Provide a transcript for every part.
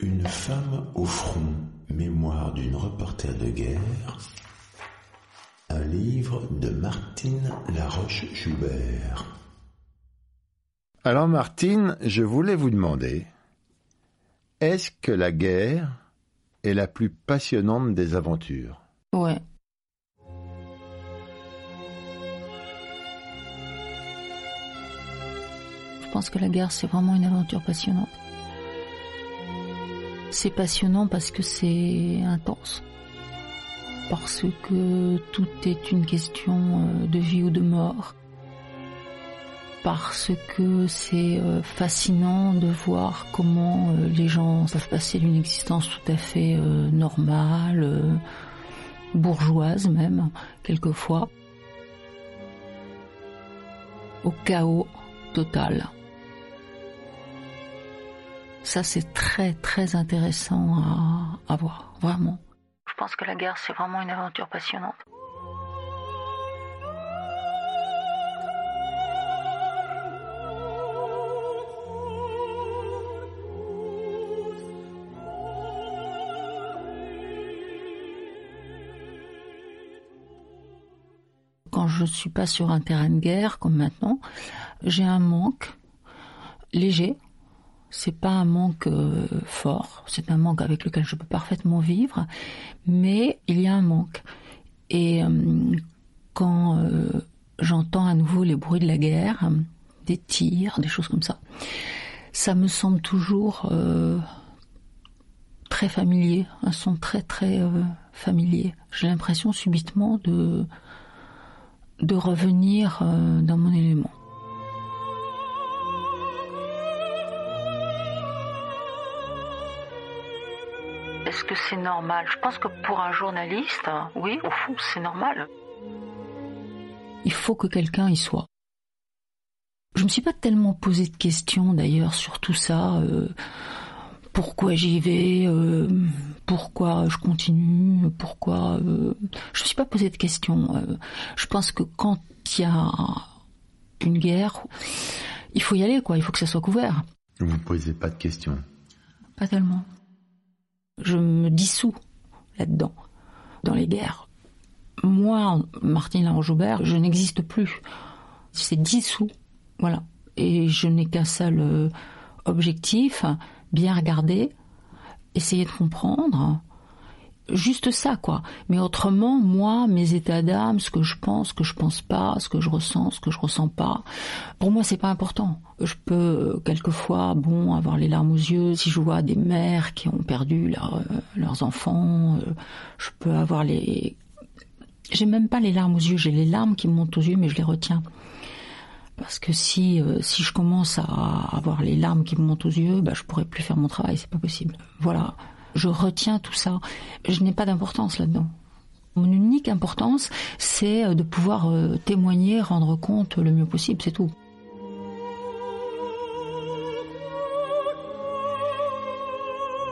Une femme au front, mémoire d'une reporter de guerre. Un livre de Martine Laroche-Joubert. Alors Martine, je voulais vous demander, est-ce que la guerre est la plus passionnante des aventures? Ouais. Je pense que la guerre, c'est vraiment une aventure passionnante. C'est passionnant parce que c'est intense. Parce que tout est une question euh, de vie ou de mort. Parce que c'est euh, fascinant de voir comment euh, les gens peuvent passer d'une existence tout à fait normale, bourgeoise même, quelquefois, au chaos total. Ça, c'est très, très intéressant à, voir, vraiment. Je pense que la guerre, c'est vraiment une aventure passionnante. Quand je ne suis pas sur un terrain de guerre comme maintenant, j'ai un manque léger c'est pas un manque euh, fort, c'est un manque avec lequel je peux parfaitement vivre, mais il y a un manque. Et euh, quand euh, j'entends à nouveau les bruits de la guerre, des tirs, des choses comme ça, ça me semble toujours très familier, un son très très familier. J'ai l'impression subitement de de revenir dans mon élément. Est-ce que c'est normal? Je pense que pour un journaliste, oui, au fond, c'est normal. Il faut que quelqu'un y soit. Je me suis pas tellement posé de questions d'ailleurs sur tout ça. Euh, pourquoi j'y vais euh, Pourquoi je continue Pourquoi euh, Je me suis pas posé de questions. je pense que quand il y a une guerre, il faut y aller, quoi. Il faut que ça soit couvert. Vous ne posez pas de questions Pas tellement je me dissous là-dedans, dans les guerres. Moi, Martine Laroche-Joubert, je n'existe plus. C'est dissous, voilà. Et je n'ai qu'un seul euh, objectif, bien regarder, essayer de comprendre, juste ça, quoi. Mais autrement, moi, mes états d'âme, ce que je pense, ce que je pense pas, ce que je ressens, ce que je ressens pas, pour moi, c'est pas important. Je peux euh, quelquefois, bon, avoir les larmes aux yeux si je vois des mères qui ont perdu euh, leurs enfants. Euh, je peux avoir les, j'ai même pas les larmes aux yeux, j'ai les larmes qui me montent aux yeux, mais je les retiens. Parce que si si je commence à avoir les larmes qui me montent aux yeux, bah, je pourrais plus faire mon travail, c'est pas possible. Voilà je retiens tout ça. Je n'ai pas d'importance là-dedans. Mon unique importance, c'est euh, de pouvoir euh, témoigner, rendre compte le mieux possible, c'est tout.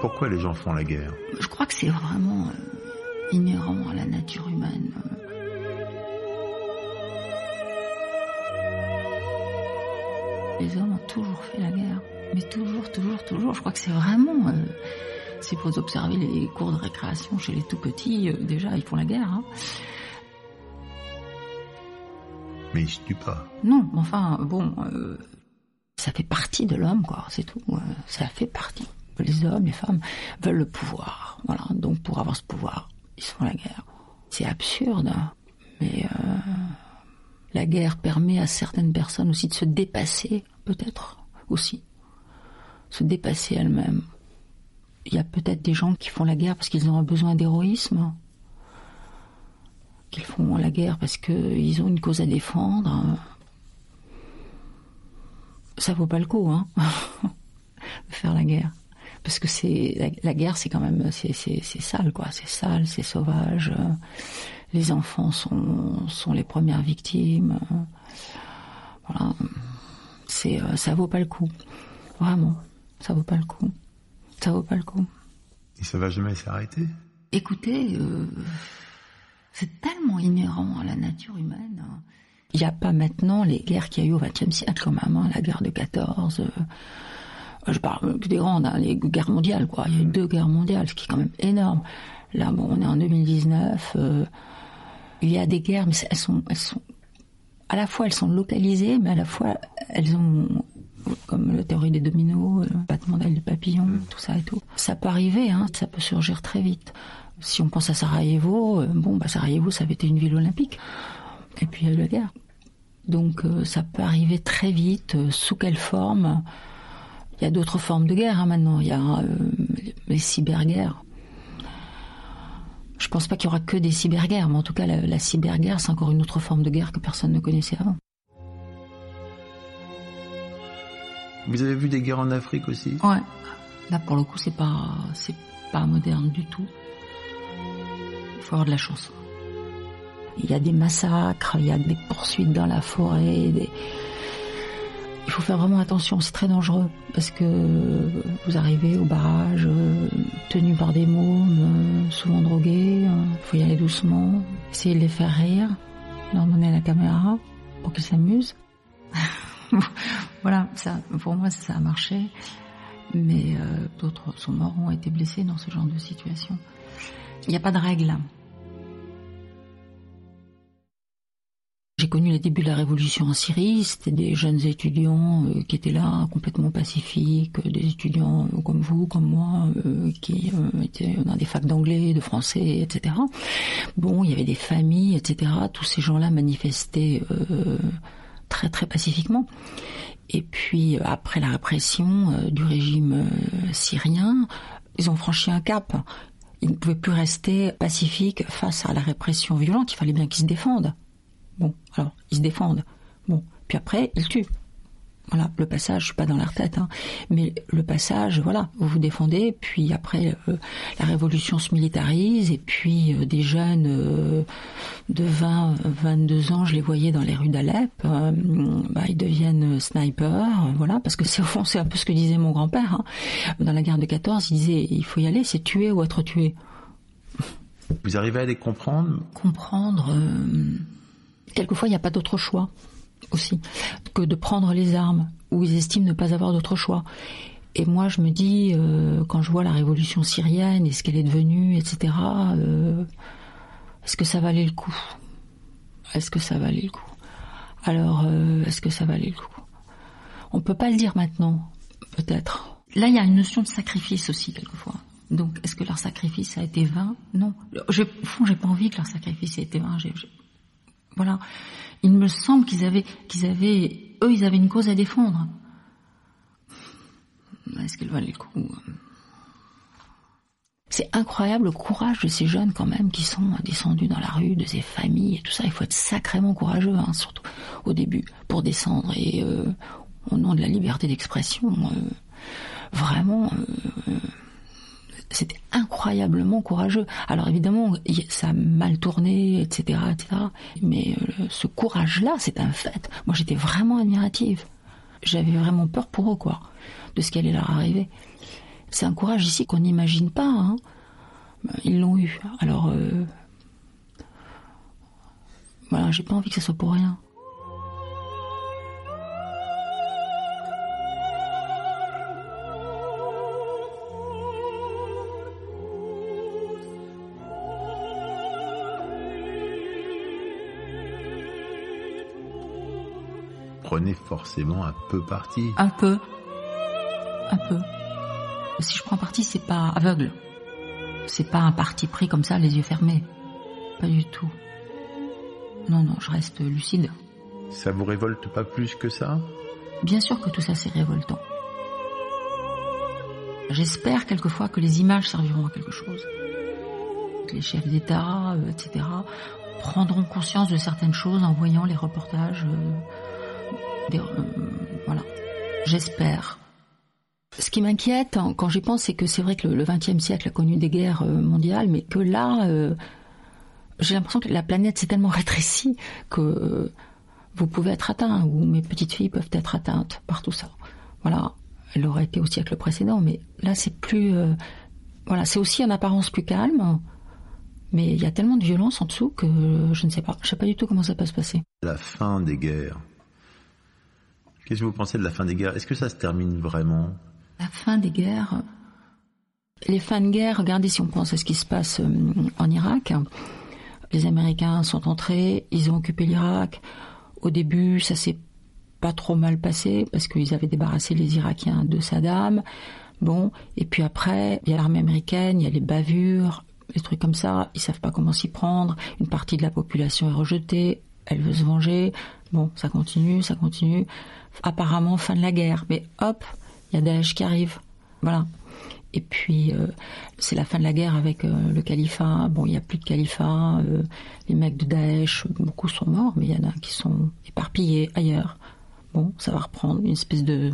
Pourquoi les gens font la guerre? Je crois que c'est vraiment euh, inhérent à la nature humaine. Les hommes ont toujours fait la guerre. Mais toujours, toujours, toujours. Je crois que c'est vraiment. Euh, si vous observez les cours de récréation chez les tout petits, euh, déjà, ils font la guerre. Hein. Mais ils se tuent pas. Non, enfin, bon, euh, ça fait partie de l'homme, quoi, c'est tout. ça fait partie. Les hommes, les femmes veulent le pouvoir. Voilà, donc pour avoir ce pouvoir, ils font la guerre. C'est absurde, hein. mais la guerre permet à certaines personnes aussi de se dépasser, peut-être aussi se dépasser elle-même. Il y a peut-être des gens qui font la guerre parce qu'ils ont un besoin d'héroïsme, qu'ils font la guerre parce qu'ils ont une cause à défendre. Ça vaut pas le coup, hein, de faire la guerre. Parce que c'est la, guerre, c'est quand même c'est, sale, quoi. C'est sale, c'est sauvage. Les enfants sont, sont les premières victimes. Voilà. C'est, ça vaut pas le coup. Vraiment. Ça vaut pas le coup. Ça vaut pas le coup. Et ça va jamais s'arrêter? Écoutez, euh, c'est tellement inhérent à la nature humaine. Il n'y a pas maintenant les guerres qu'il y a eu au XXe siècle, quand même, hein, la guerre de 14. Euh, Je parle des grandes, hein, les guerres mondiales, quoi. Il y a eu deux guerres mondiales, ce qui est quand même énorme. Là, bon, on est en 2019. Euh, il y a des guerres, mais elles sont, elles sont, à la fois elles sont localisées, mais à la fois elles ont, comme la théorie des dominos, le battement d'ailes du papillon, tout ça et tout. Ça peut arriver, hein, ça peut surgir très vite. Si on pense à Sarajevo, euh, bon, bah Sarajevo, ça avait été une ville olympique. Et puis il y a eu la guerre. Donc euh, ça peut arriver très vite. sous quelle forme Il y a d'autres formes de guerre hein, maintenant. Il y a les cyberguerres. Je pense pas qu'il y aura que des cyberguerres, mais en tout cas, la, cyberguerre, c'est encore une autre forme de guerre que personne ne connaissait avant. Vous avez vu des guerres en Afrique aussi? Ouais. Là, pour le coup, c'est pas, c'est pas moderne du tout. Il faut avoir de la chance. Il y a des massacres, il y a des poursuites dans la forêt, il faut faire vraiment attention, c'est très dangereux parce que vous arrivez au barrage euh, tenu par des mômes, euh, souvent drogués, il euh, faut y aller doucement, essayer de les faire rire, leur donner la caméra pour qu'ils s'amusent. voilà, ça, pour moi ça a marché, mais d'autres sont morts, ont été blessés dans ce genre de situation. Il n'y a pas de règle. J'ai connu les débuts de la révolution en Syrie, c'était des jeunes étudiants euh, qui étaient là, complètement pacifiques, euh, des étudiants euh, comme vous, comme moi, qui étaient dans des facs d'anglais, de français, etc. Bon, il y avait des familles, etc. Tous ces gens-là manifestaient très très pacifiquement. Et puis après la répression du régime syrien, ils ont franchi un cap. Ils ne pouvaient plus rester pacifiques face à la répression violente, il fallait bien qu'ils se défendent. Bon, alors, ils se défendent. Bon, puis après, ils tuent. Voilà, le passage, je suis pas dans leur tête, hein, mais le passage, voilà, vous vous défendez, puis après, euh, la révolution se militarise, et puis euh, des jeunes euh, de 20, 22 ans, je les voyais dans les rues d'Alep, bah, ils deviennent snipers, voilà, parce que c'est au fond, c'est un peu ce que disait mon grand-père, hein. dans la guerre de 14, il disait, il faut y aller, c'est tuer ou être tué. Vous arrivez à les comprendre? Comprendre quelquefois, il n'y a pas d'autre choix aussi que de prendre les armes, où ils estiment ne pas avoir d'autre choix. Et moi, je me dis, euh, quand je vois la révolution syrienne et ce qu'elle est devenue, etc., euh, est-ce que ça valait le coup? Est-ce que ça valait le coup? Alors, euh, est-ce que ça valait le coup? On peut pas le dire maintenant, peut-être. Là, il y a une notion de sacrifice aussi, quelquefois. Donc, est-ce que leur sacrifice a été vain? Non. Au fond, j'ai pas envie que leur sacrifice ait été vain. Voilà. Il me semble qu'ils avaient, qu'ils avaient, eux, ils avaient une cause à défendre. Est-ce qu'elle valait le coup C'est incroyable le courage de ces jeunes quand même qui sont descendus dans la rue, de ces familles et tout ça. Il faut être sacrément courageux, hein, surtout au début, pour descendre et euh, au nom de la liberté d'expression. Euh, vraiment. Euh, c'était incroyablement courageux. Alors évidemment, ça a mal tourné, etc., etc. Mais euh, ce courage-là, c'est un fait. Moi, j'étais vraiment admirative. J'avais vraiment peur pour eux, quoi, de ce qui allait leur arriver. C'est un courage ici qu'on n'imagine pas. Hein. Ils l'ont eu. Alors, euh, voilà, j'ai pas envie que ça soit pour rien. Prenez forcément un peu parti. Un peu. Un peu. Si je prends parti, c'est pas aveugle. C'est pas un parti pris comme ça, les yeux fermés. Pas du tout. Non, non, je reste lucide. Ça vous révolte pas plus que ça? Bien sûr que tout ça c'est révoltant. J'espère quelquefois que les images serviront à quelque chose. Que les chefs d'État, euh, etc., prendront conscience de certaines choses en voyant les reportages euh, euh, voilà, j'espère. Ce qui m'inquiète hein, quand j'y pense, c'est que c'est vrai que le XXe siècle a connu des guerres euh, mondiales, mais que là, euh, j'ai l'impression que la planète s'est tellement rétrécie que vous pouvez être atteint, ou mes petites filles peuvent être atteintes par tout ça. Voilà, elle aurait été au siècle précédent, mais là c'est plus, voilà, c'est aussi en apparence plus calme. Mais il y a tellement de violence en dessous que je ne sais pas. Je sais pas du tout comment ça peut se passer. La fin des guerres, Qu'est-ce que vous pensez de la fin des guerres? Est-ce que ça se termine vraiment? La fin des guerres. Les fins de guerre, regardez si on pense à ce qui se passe euh, en Irak. Les Américains sont entrés, ils ont occupé l'Irak. Au début, ça s'est pas trop mal passé parce qu'ils avaient débarrassé les Irakiens de Saddam. Bon, et puis après, il y a l'armée américaine, il y a les bavures, les trucs comme ça, ils savent pas comment s'y prendre. Une partie de la population est rejetée, elle veut se venger. Bon, ça continue, ça continue. Apparemment, fin de la guerre. Mais hop, il y a Daesh qui arrive. Voilà. Et puis, euh, c'est la fin de la guerre avec euh, le califat. Bon, il n'y a plus de califat. Euh, les mecs de Daesh, beaucoup sont morts, mais il y en a qui sont éparpillés ailleurs. Bon, ça va reprendre une espèce de,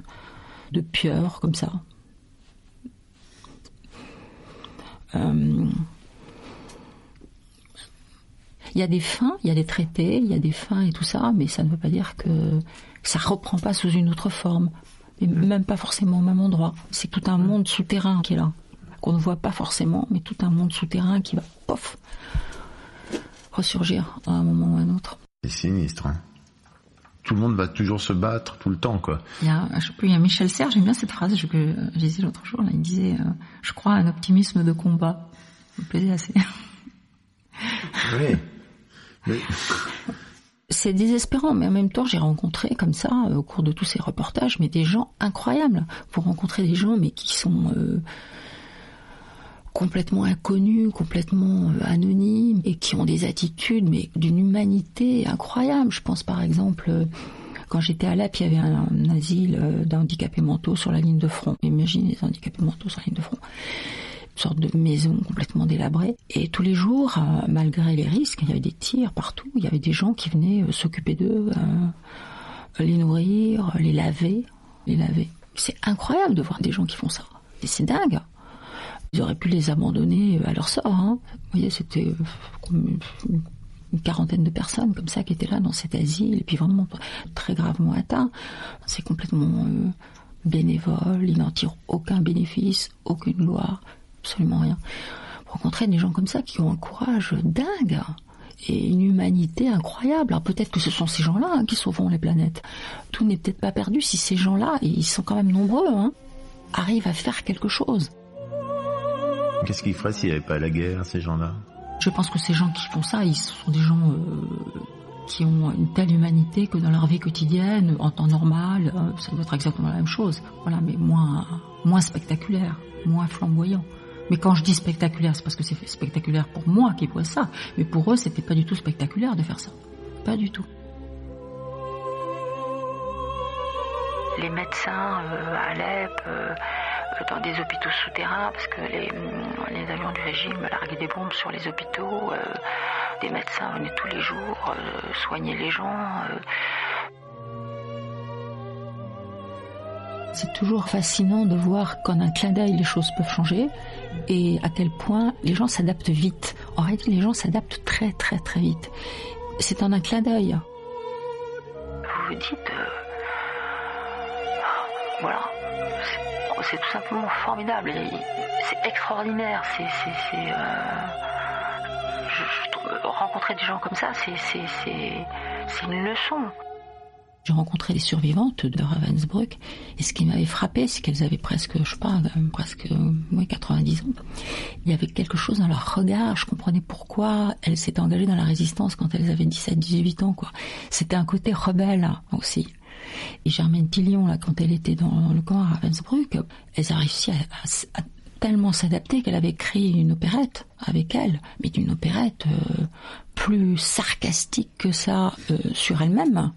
de pieuvre comme ça. Il y a des fins, il y a des traités, il y a des fins et tout ça, mais ça ne veut pas dire que ça reprend pas sous une autre forme même pas forcément au même endroit. C'est tout un monde souterrain qui est là, qu'on ne voit pas forcément, mais tout un monde souterrain qui va, pof, ressurgir à un moment ou à un autre. C'est sinistre. Hein tout le monde va toujours se battre tout le temps, quoi. Il y a, je sais plus, il y a Michel Serres, j'aime bien cette phrase, je, je disais l'autre jour, là, il disait, euh, je crois à un optimisme de combat. Ça me plaisait assez. Oui. c'est désespérant, mais en même temps, j'ai rencontré comme ça, euh, au cours de tous ces reportages, mais des gens incroyables. Vous rencontrez des gens, mais qui sont euh, complètement inconnus, complètement euh, anonymes, et qui ont des attitudes, mais d'une humanité incroyable. Je pense par exemple, quand j'étais à Lap, il y avait un, asile d'handicapés mentaux sur la ligne de front. Imaginez les handicapés mentaux sur la ligne de front sorte de maison complètement délabrée. Et tous les jours, euh, malgré les risques, il y avait des tirs partout, il y avait des gens qui venaient euh, s'occuper d'eux, euh, les nourrir, les laver, les laver. C'est incroyable de voir des gens qui font ça. C'est dingue. Ils auraient pu les abandonner à leur sort. Hein. Vous voyez, c'était une quarantaine de personnes comme ça qui étaient là dans cet asile, et puis vraiment très gravement atteints. C'est complètement bénévole, ils n'en tirent aucun bénéfice, aucune gloire absolument rien. Rencontrer des gens comme ça qui ont un courage dingue et une humanité incroyable. Alors peut-être que ce sont ces gens-là hein, qui sauveront les planètes. Tout n'est peut-être pas perdu si ces gens-là, et ils sont quand même nombreux, hein, arrivent à faire quelque chose. Qu'est-ce qu'ils feraient s'il n'y avait pas la guerre, ces gens-là? Je pense que ces gens qui font ça, ils sont des gens euh, qui ont une telle humanité que dans leur vie quotidienne, en temps normal, euh, ça doit être exactement la même chose. Voilà, mais moins, moins spectaculaire, moins flamboyant. Mais quand je dis spectaculaire, c'est parce que c'est spectaculaire pour moi qui vois ça. Mais pour eux, c'était pas du tout spectaculaire de faire ça. Pas du tout. Les médecins euh, à Alep, euh, dans des hôpitaux souterrains, parce que les, les, avions du régime larguaient des bombes sur les hôpitaux. Euh, des médecins venaient tous les jours soigner les gens. C'est toujours fascinant de voir qu'en un clin d'œil, les choses peuvent changer et à quel point les gens s'adaptent vite. En réalité, les gens s'adaptent très très très vite. C'est en un clin d'œil. Vous vous dites, euh, voilà, c'est tout simplement formidable. C'est extraordinaire. C'est, euh, rencontrer des gens comme ça, c'est une leçon. J'ai rencontré les survivantes de Ravensbrück et ce qui m'avait frappé, c'est qu'elles avaient presque, je sais pas, euh, presque ouais, 90 ans. Il y avait quelque chose dans leur regard, je comprenais pourquoi elles s'étaient engagées dans la résistance quand elles avaient 17, 18 ans, quoi. C'était un côté rebelle aussi. Et Germaine Tillion, là, quand elle était dans le camp à Ravensbrück, elles a réussi à, tellement s'adapter qu'elle avait créé une opérette avec elle, mais d'une opérette euh, plus sarcastique que ça euh, sur elle-même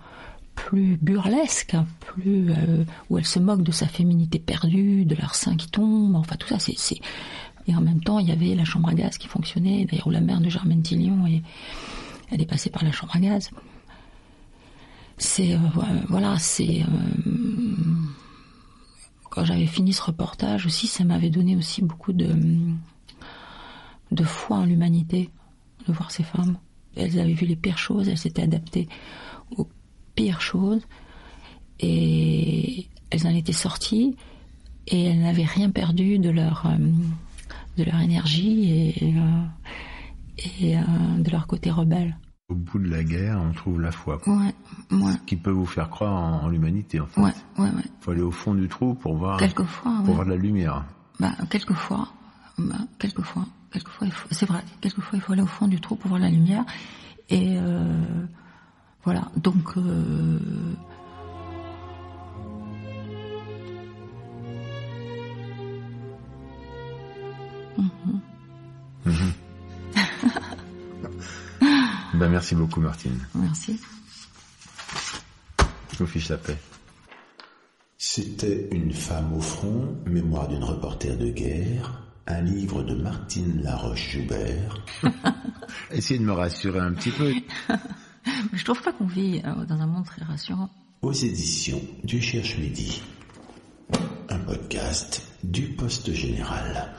plus burlesque, plus euh, où elle se moque de sa féminité perdue, de leur qui tombe, enfin tout ça, c'est, et en même temps il y avait la chambre à gaz qui fonctionnait, d'ailleurs où la mère de Germaine Tillion elle est passée par la chambre à gaz. C'est euh, voilà, c'est euh, quand j'avais fini ce reportage aussi, ça m'avait donné aussi beaucoup de de foi en l'humanité de voir ces femmes. Elles avaient vu les pires choses, elles s'étaient adaptées aux pire chose. Et elles en étaient sorties et elles n'avaient rien perdu de leur, euh, de leur énergie et, euh, et euh, de leur côté rebelle. Au bout de la guerre, on trouve la foi. Ouais, ouais, Qui peut vous faire croire en, en l'humanité, en fait. ouais, ouais, ouais. faut aller au fond du trou pour voir, Quelquefois, pour ouais. voir de la lumière. Bah, quelquefois, bah, quelquefois, quelquefois, c'est vrai, quelquefois il faut aller au fond du trou pour voir la lumière. Et euh, voilà, donc euh, Ben, merci beaucoup, Martine. merci. Je vous fiche la paix. C'était Une femme au front, mémoire d'une reporter de guerre, un livre de Martine Laroche-Joubert, Essayez de me rassurer un petit peu. Je trouve pas qu'on vit euh, dans un monde très rassurant. aux éditions du Cherche Midi. Un podcast du Poste Général.